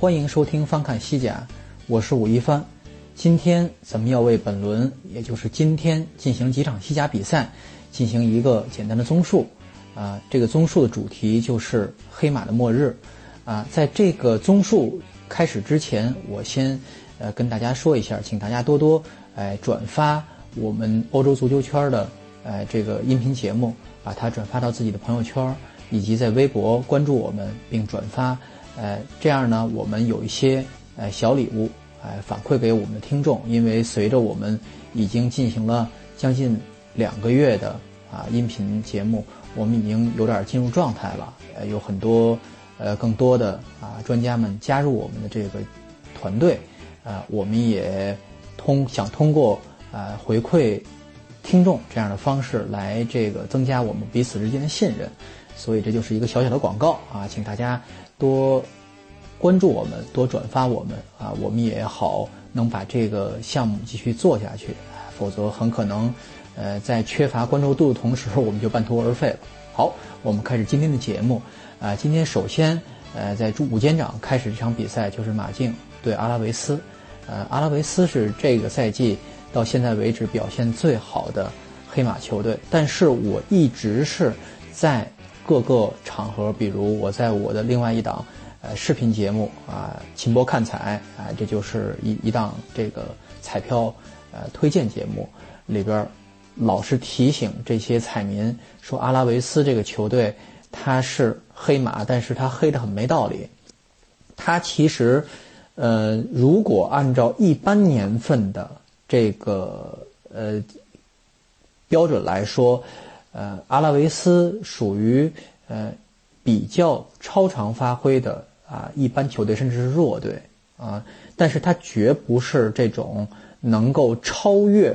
欢迎收听翻看西甲，我是武一帆。今天咱们要为本轮，也就是今天进行几场西甲比赛，进行一个简单的综述。啊，这个综述的主题就是黑马的末日。啊，在这个综述开始之前，我先呃跟大家说一下，请大家多多哎转发我们欧洲足球圈的哎这个音频节目，把它转发到自己的朋友圈，以及在微博关注我们并转发。呃，这样呢，我们有一些呃小礼物，哎，反馈给我们的听众。因为随着我们已经进行了将近两个月的啊音频节目，我们已经有点进入状态了。呃，有很多呃更多的啊专家们加入我们的这个团队，啊，我们也通想通过啊回馈听众这样的方式来这个增加我们彼此之间的信任。所以这就是一个小小的广告啊，请大家。多关注我们，多转发我们啊，我们也好能把这个项目继续做下去。否则很可能，呃，在缺乏关注度的同时，我们就半途而废了。好，我们开始今天的节目啊。今天首先，呃，在主午间场开始这场比赛就是马竞对阿拉维斯。呃，阿拉维斯是这个赛季到现在为止表现最好的黑马球队，但是我一直是在。各个场合，比如我在我的另外一档呃视频节目啊，秦博看彩啊，这就是一一档这个彩票呃推荐节目里边，老是提醒这些彩民说，阿拉维斯这个球队他是黑马，但是他黑的很没道理。他其实呃，如果按照一般年份的这个呃标准来说。呃，阿拉维斯属于呃比较超常发挥的啊一般球队，甚至是弱队啊，但是他绝不是这种能够超越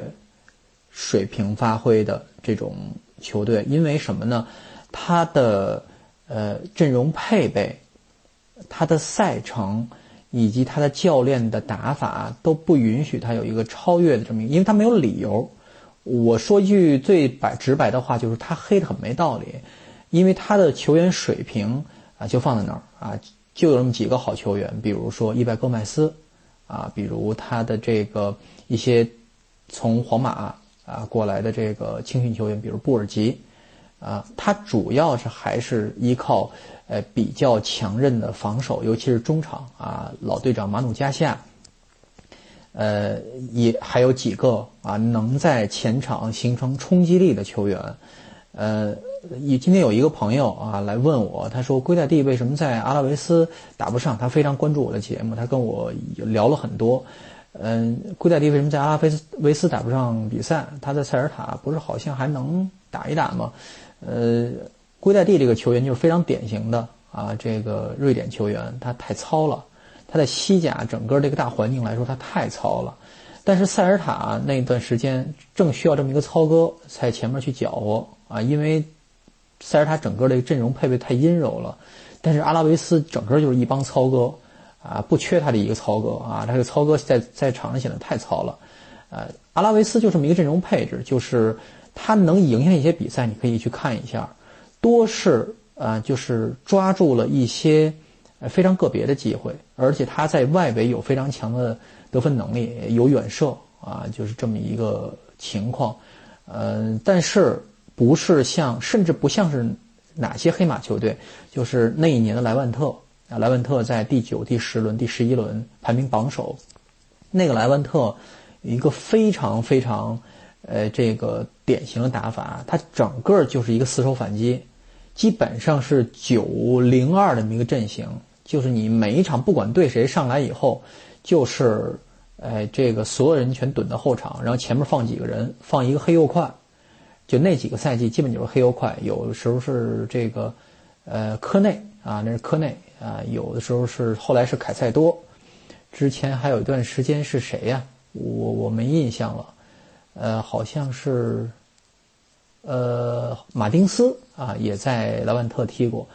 水平发挥的这种球队，因为什么呢？他的呃阵容配备、他的赛程以及他的教练的打法都不允许他有一个超越的这么，因为他没有理由。我说一句最白直白的话，就是他黑的很没道理，因为他的球员水平啊就放在那儿啊，就有那么几个好球员，比如说伊拜戈麦斯，啊，比如他的这个一些从皇马啊过来的这个青训球员，比如布尔吉，啊，他主要是还是依靠呃比较强韧的防守，尤其是中场啊，老队长马努加夏。呃，也还有几个啊，能在前场形成冲击力的球员。呃，也今天有一个朋友啊来问我，他说圭代蒂为什么在阿拉维斯打不上？他非常关注我的节目，他跟我聊了很多。嗯，圭代蒂为什么在阿拉维斯维斯打不上比赛？他在塞尔塔不是好像还能打一打吗？呃，圭代蒂这个球员就是非常典型的啊，这个瑞典球员，他太糙了。他在西甲整个这个大环境来说，他太糙了。但是塞尔塔那段时间正需要这么一个糙哥在前面去搅和啊，因为塞尔塔整个的阵容配备太阴柔了。但是阿拉维斯整个就是一帮糙哥啊，不缺他的一个糙哥啊，他这个糙哥在在场上显得太糙了。呃，阿拉维斯就这么一个阵容配置，就是他能赢下一些比赛，你可以去看一下，多是啊，就是抓住了一些。非常个别的机会，而且他在外围有非常强的得分能力，有远射啊，就是这么一个情况。嗯，但是不是像，甚至不像是哪些黑马球队，就是那一年的莱万特啊，莱万特在第九、第十轮、第十一轮排名榜首。那个莱万特一个非常非常呃这个典型的打法，他整个就是一个四手反击，基本上是九零二的这么一个阵型。就是你每一场不管对谁上来以后，就是，哎，这个所有人全蹲到后场，然后前面放几个人，放一个黑又快，就那几个赛季基本就是黑油快，有的时候是这个，呃，科内啊，那是科内，啊，有的时候是后来是凯塞多，之前还有一段时间是谁呀？我我没印象了，呃，好像是，呃，马丁斯啊，也在莱万特踢过。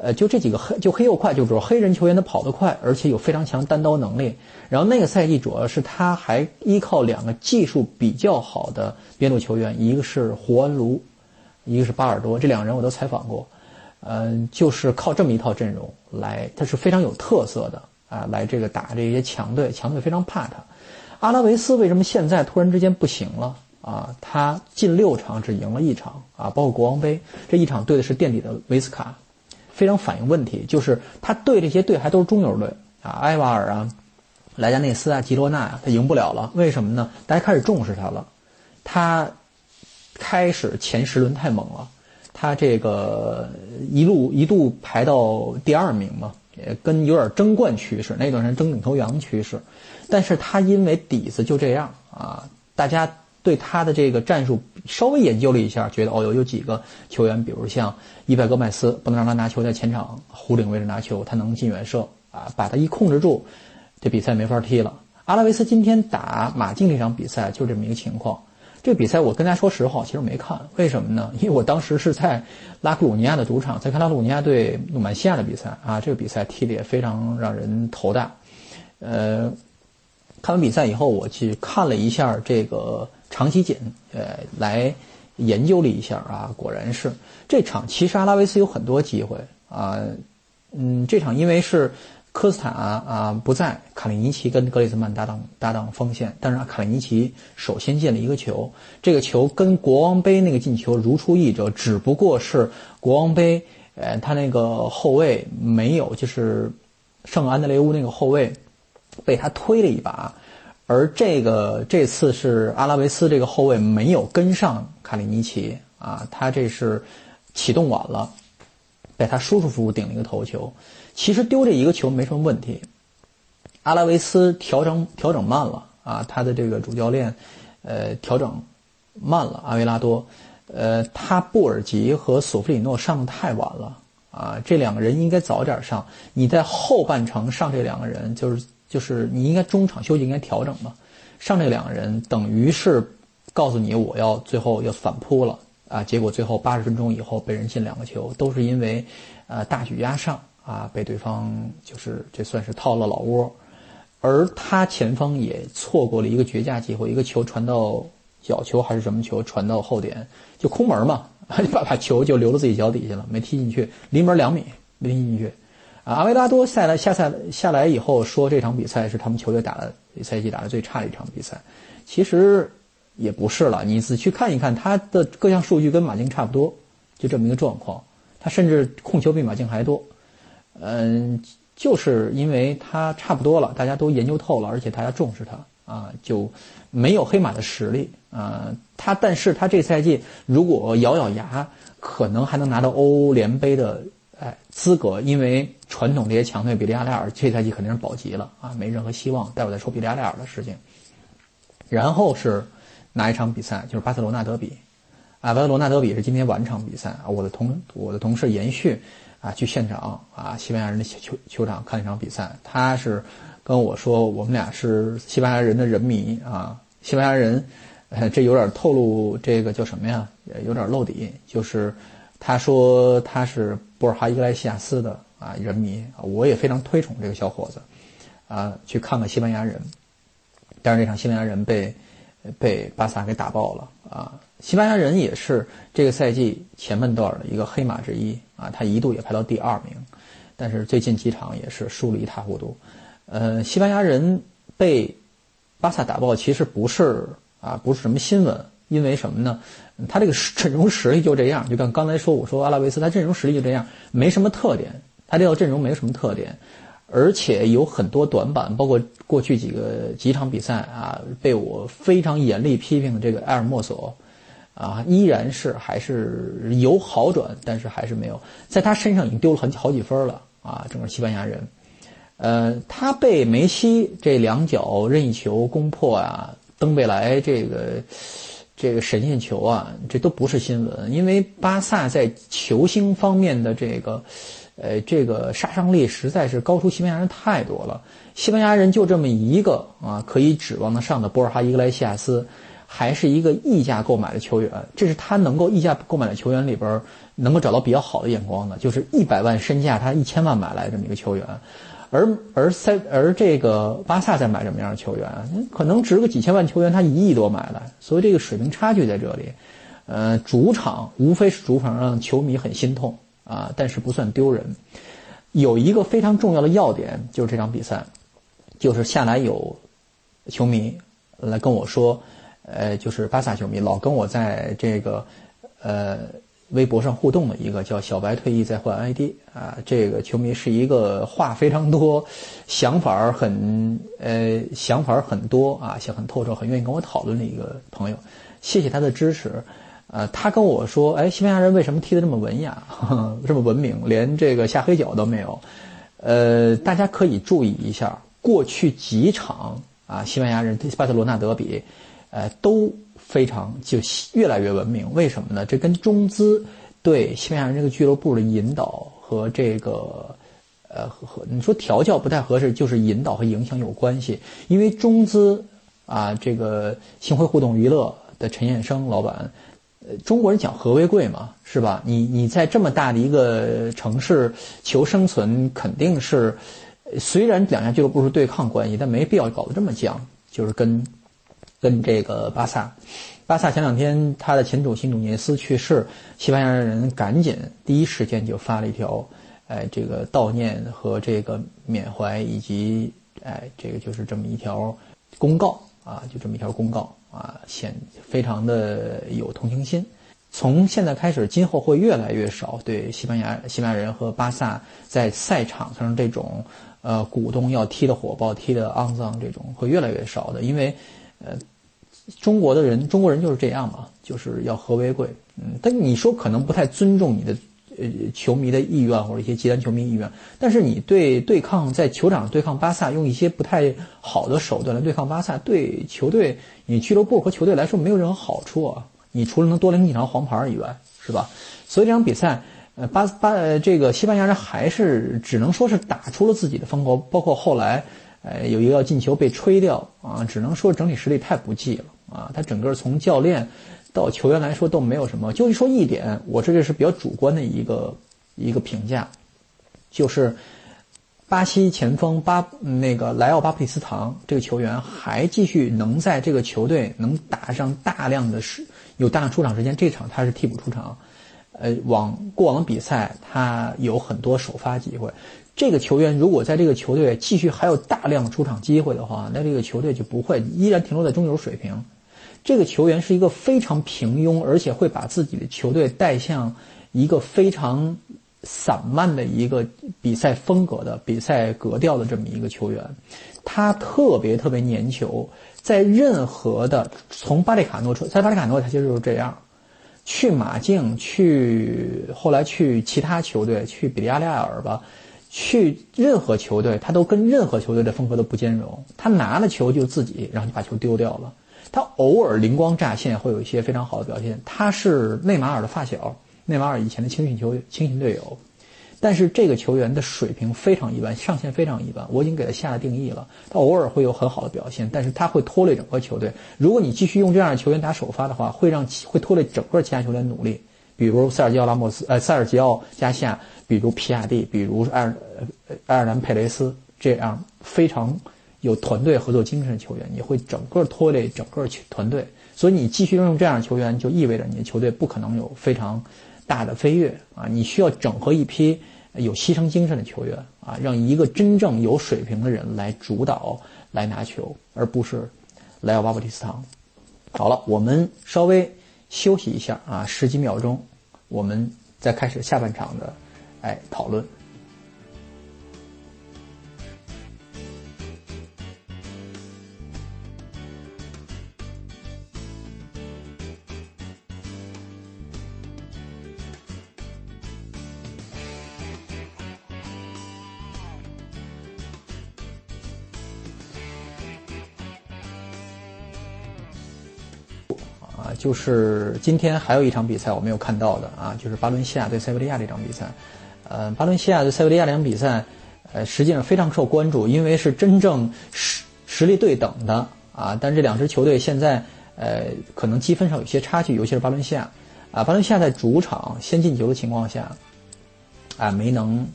呃，就这几个黑，就黑又快，就主要黑人球员他跑得快，而且有非常强单刀能力。然后那个赛季主要是他还依靠两个技术比较好的边路球员，一个是胡安卢，一个是巴尔多，这两个人我都采访过。嗯，就是靠这么一套阵容来，他是非常有特色的啊，来这个打这些强队，强队非常怕他。阿拉维斯为什么现在突然之间不行了啊？他近六场只赢了一场啊，包括国王杯这一场对的是垫底的维斯卡。非常反映问题，就是他对这些队还都是中游队啊，埃瓦尔啊、莱加内斯啊、吉罗纳啊，他赢不了了。为什么呢？大家开始重视他了，他开始前十轮太猛了，他这个一路一度排到第二名嘛，也跟有点争冠趋势，那段时间争领头羊趋势。但是他因为底子就这样啊，大家。对他的这个战术稍微研究了一下，觉得哦有有几个球员，比如像伊拜戈麦斯，不能让他拿球在前场弧顶位置拿球，他能进远射啊，把他一控制住，这比赛没法踢了。阿拉维斯今天打马竞这场比赛就这么一个情况。这个比赛我跟大家说实话，其实没看，为什么呢？因为我当时是在拉克鲁尼亚的主场，在看拉克鲁尼亚对努曼西亚的比赛啊，这个比赛踢的也非常让人头大。呃，看完比赛以后，我去看了一下这个。长期检，呃，来研究了一下啊，果然是这场。其实阿拉维斯有很多机会啊，嗯，这场因为是科斯塔啊不在，卡里尼奇跟格里兹曼搭档搭档锋线，但是卡里尼奇首先进了一个球，这个球跟国王杯那个进球如出一辙，只不过是国王杯，呃，他那个后卫没有，就是圣安德雷乌那个后卫被他推了一把。而这个这次是阿拉维斯这个后卫没有跟上卡里尼奇啊，他这是启动晚了，被他舒舒服服顶了一个头球。其实丢这一个球没什么问题，阿拉维斯调整调整慢了啊，他的这个主教练呃调整慢了，阿维拉多，呃，他布尔吉和索弗里诺上的太晚了啊，这两个人应该早点上，你在后半程上这两个人就是。就是你应该中场休息应该调整嘛，上这两个人等于是告诉你我要最后要反扑了啊，结果最后八十分钟以后被人进两个球，都是因为呃大举压上啊被对方就是这算是套了老窝，而他前方也错过了一个绝佳机会，一个球传到角球还是什么球传到后点就空门嘛，把把球就留到自己脚底下了，没踢进去，离门两米没踢进去。阿维拉多下来下赛下来以后说，这场比赛是他们球队打的赛季打的最差的一场比赛。其实也不是了，你仔细看一看他的各项数据跟马竞差不多，就这么一个状况。他甚至控球比马竞还多。嗯，就是因为他差不多了，大家都研究透了，而且大家重视他啊，就没有黑马的实力啊。他但是他这赛季如果咬咬牙，可能还能拿到欧联杯的。哎，资格，因为传统这些强队，比利亚雷尔这赛季肯定是保级了啊，没任何希望。待会再说比利亚雷尔的事情。然后是哪一场比赛？就是巴塞罗那德比。啊，巴塞罗那德比是今天晚场比赛啊。我的同我的同事延续啊，去现场啊，西班牙人的球球场看一场比赛。他是跟我说，我们俩是西班牙人的人迷啊。西班牙人，这有点透露这个叫什么呀？有点露底，就是。他说他是波尔哈伊格莱西亚斯的啊人迷啊，我也非常推崇这个小伙子，啊，去看看西班牙人，但是这场西班牙人被被巴萨给打爆了啊！西班牙人也是这个赛季前半段的一个黑马之一啊，他一度也排到第二名，但是最近几场也是输了一塌糊涂。呃，西班牙人被巴萨打爆其实不是啊，不是什么新闻。因为什么呢？他这个阵容实力就这样，就跟刚才说，我说阿拉维斯，他阵容实力就这样，没什么特点。他这套阵容没什么特点，而且有很多短板，包括过去几个几场比赛啊，被我非常严厉批评的这个埃尔莫索，啊，依然是还是有好转，但是还是没有，在他身上已经丢了很好几分了啊！整个西班牙人，呃，他被梅西这两脚任意球攻破啊，登贝莱这个。这个神仙球啊，这都不是新闻，因为巴萨在球星方面的这个，呃，这个杀伤力实在是高出西班牙人太多了。西班牙人就这么一个啊，可以指望得上的博尔哈伊格莱西亚斯，还是一个溢价购买的球员。这是他能够溢价购买的球员里边能够找到比较好的眼光的，就是一百万身价他一千万买来这么一个球员。而而塞而这个巴萨在买什么样的球员？可能值个几千万球员，他一亿多买来，所以这个水平差距在这里。呃，主场无非是主场让球迷很心痛啊，但是不算丢人。有一个非常重要的要点，就是这场比赛，就是下来有球迷来跟我说，呃，就是巴萨球迷老跟我在这个呃。微博上互动的一个叫小白退役再换 ID 啊，这个球迷是一个话非常多，想法很呃想法很多啊，想很透彻，很愿意跟我讨论的一个朋友。谢谢他的支持。呃，他跟我说，哎，西班牙人为什么踢得这么文雅，这么文明，连这个下黑脚都没有？呃，大家可以注意一下，过去几场啊，西班牙人巴塞罗那德比，呃，都。非常就越来越文明，为什么呢？这跟中资对西班牙人这个俱乐部的引导和这个呃和你说调教不太合适，就是引导和影响有关系。因为中资啊，这个星辉互动娱乐的陈燕生老板，呃，中国人讲和为贵嘛，是吧？你你在这么大的一个城市求生存，肯定是虽然两家俱乐部是对抗关系，但没必要搞得这么僵，就是跟。跟这个巴萨，巴萨前两天他的前主席努涅斯去世，西班牙人赶紧第一时间就发了一条，哎，这个悼念和这个缅怀以及哎，这个就是这么一条公告啊，就这么一条公告啊，显非常的有同情心。从现在开始，今后会越来越少对西班牙西班牙人和巴萨在赛场上这种呃鼓动要踢的火爆、踢的肮脏这种会越来越少的，因为。呃，中国的人，中国人就是这样嘛，就是要和为贵。嗯，但你说可能不太尊重你的呃球迷的意愿或者一些极端球迷意愿，但是你对对抗在球场对抗巴萨，用一些不太好的手段来对抗巴萨，对球队、你俱乐部和球队来说没有任何好处啊。你除了能多领几张黄牌以外，是吧？所以这场比赛，呃，巴巴呃这个西班牙人还是只能说是打出了自己的风格，包括后来。呃，有一个要进球被吹掉啊，只能说整体实力太不济了啊。他整个从教练到球员来说都没有什么。就说一点，我这个是比较主观的一个一个评价，就是巴西前锋巴那个莱奥巴普蒂斯唐这个球员还继续能在这个球队能打上大量的时有大量出场时间。这场他是替补出场，呃，往过往比赛他有很多首发机会。这个球员如果在这个球队继续还有大量出场机会的话，那这个球队就不会依然停留在中游水平。这个球员是一个非常平庸，而且会把自己的球队带向一个非常散漫的一个比赛风格的比赛格调的这么一个球员。他特别特别粘球，在任何的从巴列卡诺出，在巴列卡诺他其实就是这样，去马竞，去后来去其他球队，去比利亚雷尔吧。去任何球队，他都跟任何球队的风格都不兼容。他拿了球就自己，然后就把球丢掉了。他偶尔灵光乍现，会有一些非常好的表现。他是内马尔的发小，内马尔以前的青训球青训队友。但是这个球员的水平非常一般，上限非常一般。我已经给他下了定义了。他偶尔会有很好的表现，但是他会拖累整个球队。如果你继续用这样的球员打首发的话，会让会拖累整个其他球员努力。比如塞尔吉奥拉莫斯，呃，塞尔吉奥加西亚。比如皮亚蒂，比如埃尔埃尔南佩雷斯这样非常有团队合作精神的球员，你会整个拖累整个球团队。所以你继续用这样的球员，就意味着你的球队不可能有非常大的飞跃啊！你需要整合一批有牺牲精神的球员啊，让一个真正有水平的人来主导来拿球，而不是莱奥巴布蒂斯唐。好了，我们稍微休息一下啊，十几秒钟，我们再开始下半场的。哎，讨论。就是今天还有一场比赛我没有看到的啊，就是巴伦西亚对塞维利亚这场比赛。呃，巴伦西亚对塞维利亚这场比赛，呃，实际上非常受关注，因为是真正实实力对等的啊。但这两支球队现在呃，可能积分上有些差距，尤其是巴伦西亚啊。巴伦西亚在主场先进球的情况下，啊，没能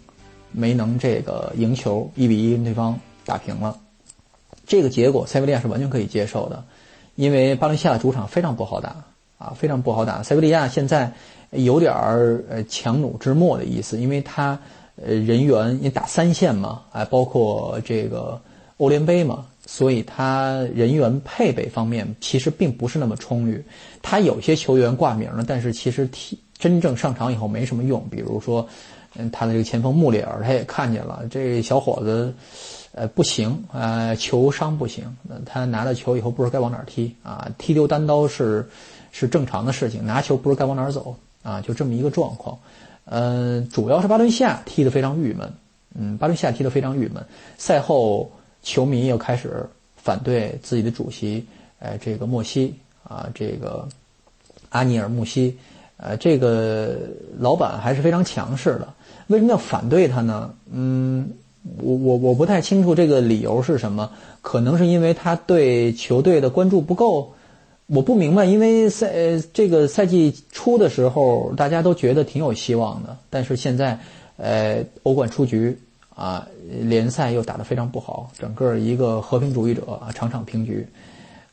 没能这个赢球，一比一跟对方打平了。这个结果塞维利亚是完全可以接受的，因为巴伦西亚主场非常不好打啊，非常不好打。塞维利亚现在有点儿呃强弩之末的意思，因为他呃人员也打三线嘛，哎，包括这个欧联杯嘛，所以他人员配备方面其实并不是那么充裕。他有些球员挂名了，但是其实踢真正上场以后没什么用。比如说，嗯，他的这个前锋穆里尔，他也看见了这小伙子。呃，不行，呃，球商不行，他拿了球以后不知道该往哪儿踢啊，踢丢单刀是是正常的事情，拿球不知道该往哪儿走啊，就这么一个状况。嗯，主要是巴伦西亚踢得非常郁闷，嗯，巴伦西亚踢得非常郁闷。赛后，球迷又开始反对自己的主席，呃，这个莫西啊，这个阿尼尔穆西，呃，这个老板还是非常强势的。为什么要反对他呢？嗯。我我我不太清楚这个理由是什么，可能是因为他对球队的关注不够，我不明白。因为赛呃这个赛季初的时候，大家都觉得挺有希望的，但是现在，呃，欧冠出局啊，联赛又打得非常不好，整个一个和平主义者啊，场场平局，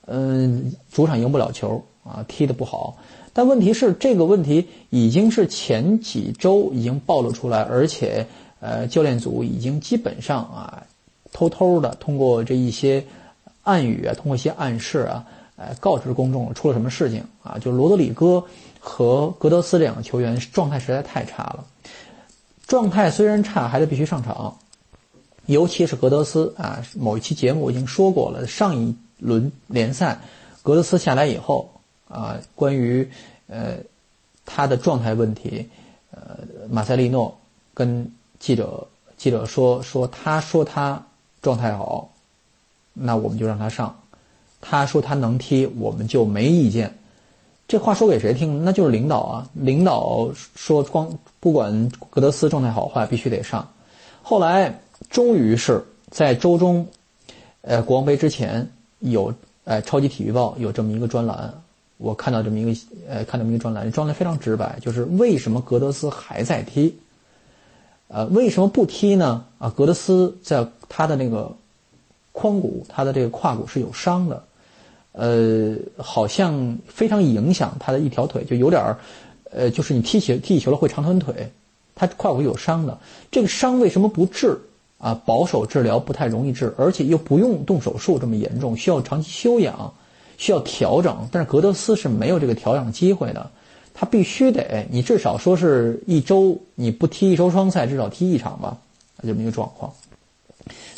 嗯，主场赢不了球啊，踢得不好。但问题是，这个问题已经是前几周已经暴露出来，而且。呃，教练组已经基本上啊，偷偷的通过这一些暗语啊，通过一些暗示啊，呃，告知公众出了什么事情啊？就罗德里戈和格德斯这两个球员状态实在太差了，状态虽然差，还得必须上场，尤其是格德斯啊。某一期节目我已经说过了，上一轮联赛格德斯下来以后啊，关于呃他的状态问题，呃，马塞利诺跟记者记者说说，他说他状态好，那我们就让他上。他说他能踢，我们就没意见。这话说给谁听？那就是领导啊！领导说光不管格德斯状态好坏，必须得上。后来终于是在周中，呃，国王杯之前有呃超级体育报有这么一个专栏，我看到这么一个呃看这么一个专栏，专栏非常直白，就是为什么格德斯还在踢。呃，为什么不踢呢？啊，格德斯在他的那个髋骨，他的这个胯骨是有伤的，呃，好像非常影响他的一条腿，就有点儿，呃，就是你踢起踢起球了会长臀腿，他胯骨有伤的。这个伤为什么不治？啊，保守治疗不太容易治，而且又不用动手术这么严重，需要长期休养，需要调整。但是格德斯是没有这个调养机会的。他必须得，你至少说是一周，你不踢一周双赛，至少踢一场吧，这么一个状况。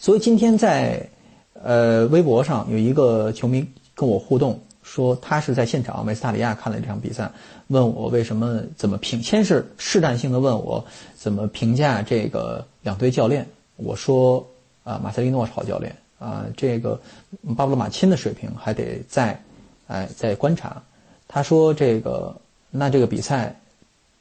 所以今天在，呃，微博上有一个球迷跟我互动，说他是在现场梅斯塔里亚看了这场比赛，问我为什么怎么评，先是试探性的问我怎么评价这个两队教练，我说啊，马塞利诺是好教练啊，这个巴布罗马钦的水平还得再，哎，再观察。他说这个。那这个比赛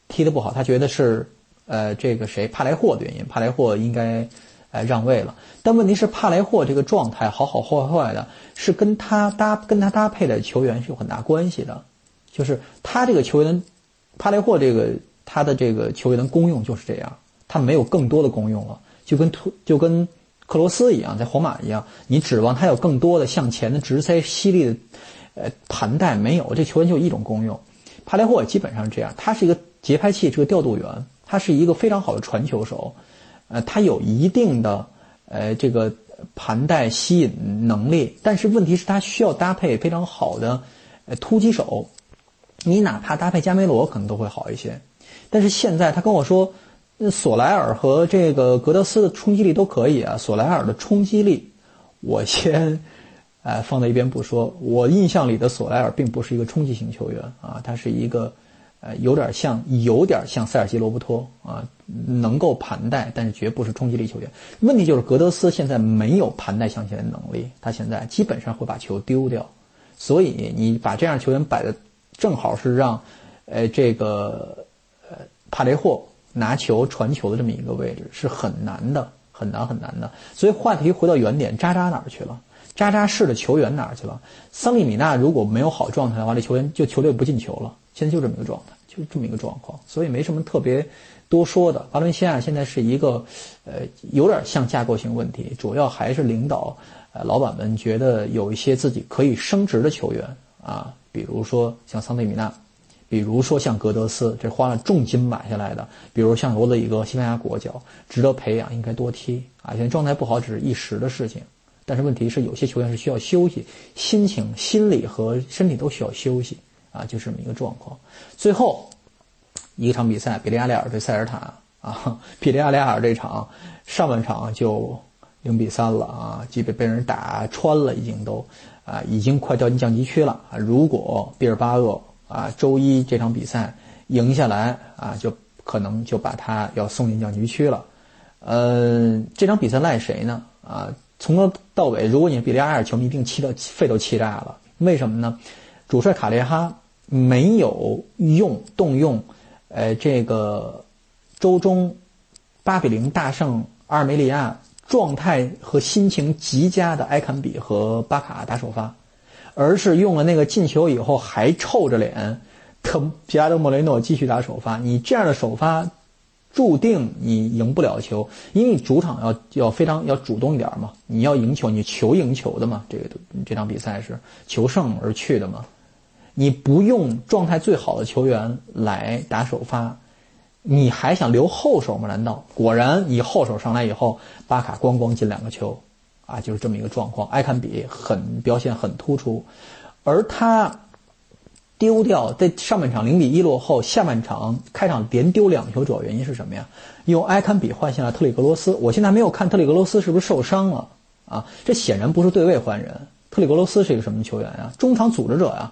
踢得不好，他觉得是呃这个谁帕莱霍的原因，帕莱霍应该呃让位了。但问题是帕莱霍这个状态好好坏坏的，是跟他搭跟他搭配的球员是有很大关系的。就是他这个球员，帕莱霍这个他的这个球员的功用就是这样，他没有更多的功用了，就跟特就跟克罗斯一样，在皇马一样，你指望他有更多的向前的直塞犀利的呃盘带没有，这球员就一种功用。帕雷霍基本上是这样，他是一个节拍器，是个调度员，他是一个非常好的传球手，呃，他有一定的呃这个盘带吸引能力，但是问题是，他需要搭配非常好的突击手，你哪怕搭配加梅罗可能都会好一些，但是现在他跟我说，索莱尔和这个格德斯的冲击力都可以啊，索莱尔的冲击力，我先。哎，放在一边不说。我印象里的索莱尔并不是一个冲击型球员啊，他是一个，呃，有点像，有点像塞尔吉罗伯托啊，能够盘带，但是绝不是冲击力球员。问题就是格德斯现在没有盘带向前的能力，他现在基本上会把球丢掉，所以你把这样球员摆的正好是让，呃，这个，呃，帕雷霍拿球传球的这么一个位置是很难的，很难很难的。所以话题回到原点，渣渣哪儿去了？扎扎式的球员哪儿去了？桑利米纳如果没有好状态的话，这球员就球队不进球了。现在就这么一个状态，就这么一个状况，所以没什么特别多说的。巴伦西亚现在是一个，呃，有点像架构性问题，主要还是领导，呃，老板们觉得有一些自己可以升值的球员啊，比如说像桑德米纳，比如说像格德斯，这花了重金买下来的，比如像罗德里戈，西班牙国脚，值得培养，应该多踢啊。现在状态不好只是一时的事情，但是问题是有些球员是需要休息，心情、心理和身体都需要休息。啊，就这么一个状况。最后一场比赛，比利亚雷尔对塞尔塔啊，比利亚雷尔这场上半场就零比三了啊，基本被人打穿了，已经都啊，已经快掉进降级区了啊。如果毕尔巴鄂啊周一这场比赛赢下来啊，就可能就把他要送进降级区了。呃，这场比赛赖谁呢？啊，从头到尾，如果你是比利亚尔球迷，一定气到肺都气炸了。为什么呢？主帅卡列哈。没有用动用，呃，这个周中八比零大胜阿尔梅利亚，状态和心情极佳的埃坎比和巴卡打首发，而是用了那个进球以后还臭着脸，特皮亚德莫雷诺继续打首发。你这样的首发，注定你赢不了球，因为主场要要非常要主动一点嘛，你要赢球，你求赢球的嘛，这个这场比赛是求胜而去的嘛。你不用状态最好的球员来打首发，你还想留后手吗？难道果然你后手上来以后，巴卡咣咣进两个球，啊，就是这么一个状况。埃坎比很表现很突出，而他丢掉在上半场零比一落后，下半场开场连丢两球，主要原因是什么呀？用埃坎比换下了特里格罗斯。我现在没有看特里格罗斯是不是受伤了啊？这显然不是对位换人。特里格罗斯是一个什么球员啊？中场组织者呀。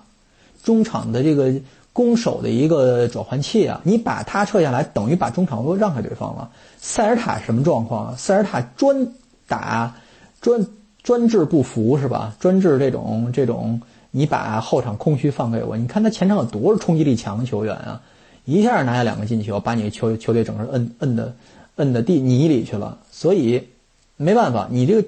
中场的这个攻守的一个转换器啊，你把他撤下来，等于把中场都让给对方了。塞尔塔什么状况啊？塞尔塔专打专专治不服是吧？专治这种这种，你把后场空虚放给我，你看他前场有多少冲击力强的球员啊，一下拿下两个进球，把你球球队整个摁摁的摁的地泥里去了。所以没办法，你这个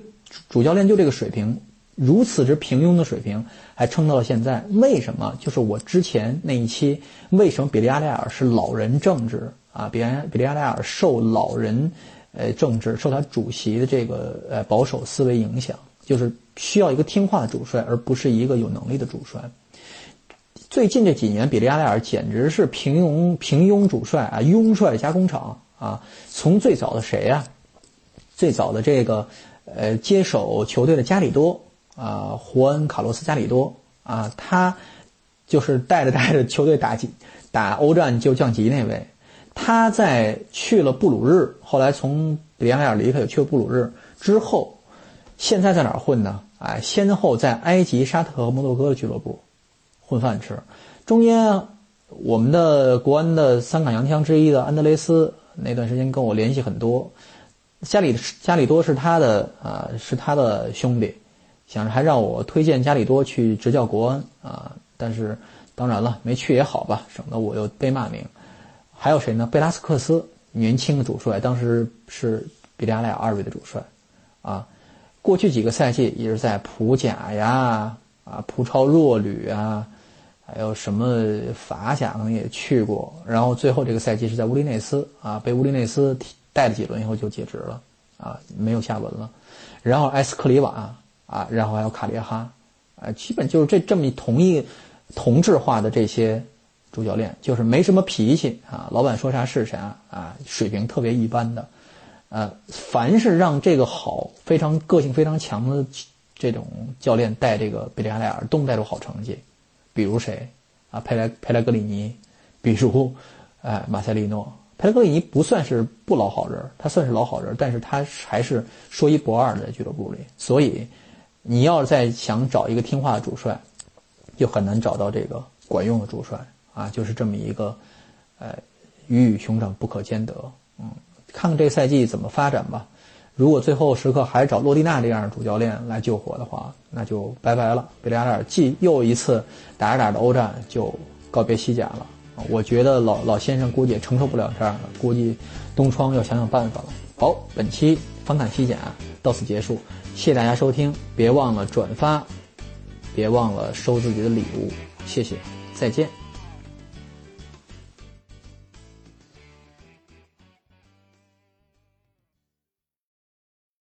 主教练就这个水平。如此之平庸的水平还撑到了现在，为什么？就是我之前那一期，为什么比利亚雷尔是老人政治啊？比比利亚雷尔受老人，呃，政治受他主席的这个呃保守思维影响，就是需要一个听话的主帅，而不是一个有能力的主帅。最近这几年，比利亚雷尔简直是平庸平庸主帅啊，庸帅加工厂啊！从最早的谁呀？最早的这个呃接手球队的加里多。啊，胡恩·卡洛斯·加里多啊，他就是带着带着球队打打欧战就降级那位。他在去了布鲁日，后来从比利亚雷尔离开，又去了布鲁日之后，现在在哪儿混呢？哎，先后在埃及、沙特和摩洛哥的俱乐部混饭吃。中间，我们的国安的三杆洋枪之一的安德雷斯那段时间跟我联系很多。加里加里多是他的啊，是他的兄弟。想着还让我推荐加里多去执教国安啊，但是当然了，没去也好吧，省得我又被骂名。还有谁呢？贝拉斯克斯，年轻的主帅，当时是比利亚雷尔二位的主帅，啊，过去几个赛季也是在普甲呀，啊，葡超弱旅啊，还有什么法甲可能也去过，然后最后这个赛季是在乌迪内斯啊，被乌迪内斯带了几轮以后就解职了，啊，没有下文了。然后埃斯克里瓦。啊，然后还有卡列哈，啊，基本就是这这么同一同质化的这些主教练，就是没什么脾气啊，老板说啥是啥啊，水平特别一般的，呃，凡是让这个好、非常个性非常强的这种教练带这个比利亚雷尔，都能带出好成绩。比如谁啊？佩莱佩莱格里尼，比如哎马塞利诺。佩莱格里尼不算是不老好人，他算是老好人，但是他还是说一不二的在俱乐部里，所以。你要再想找一个听话的主帅，就很难找到这个管用的主帅啊！就是这么一个，呃，鱼与熊掌不可兼得。嗯，看看这赛季怎么发展吧。如果最后时刻还找洛蒂纳这样的主教练来救火的话，那就拜拜了。贝利亚尔既又一次打着打着欧战就告别西甲了。我觉得老老先生估计也承受不了这样的，估计东窗要想想办法了。好，本期翻看西甲到此结束，谢谢大家收听，别忘了转发，别忘了收自己的礼物，谢谢，再见。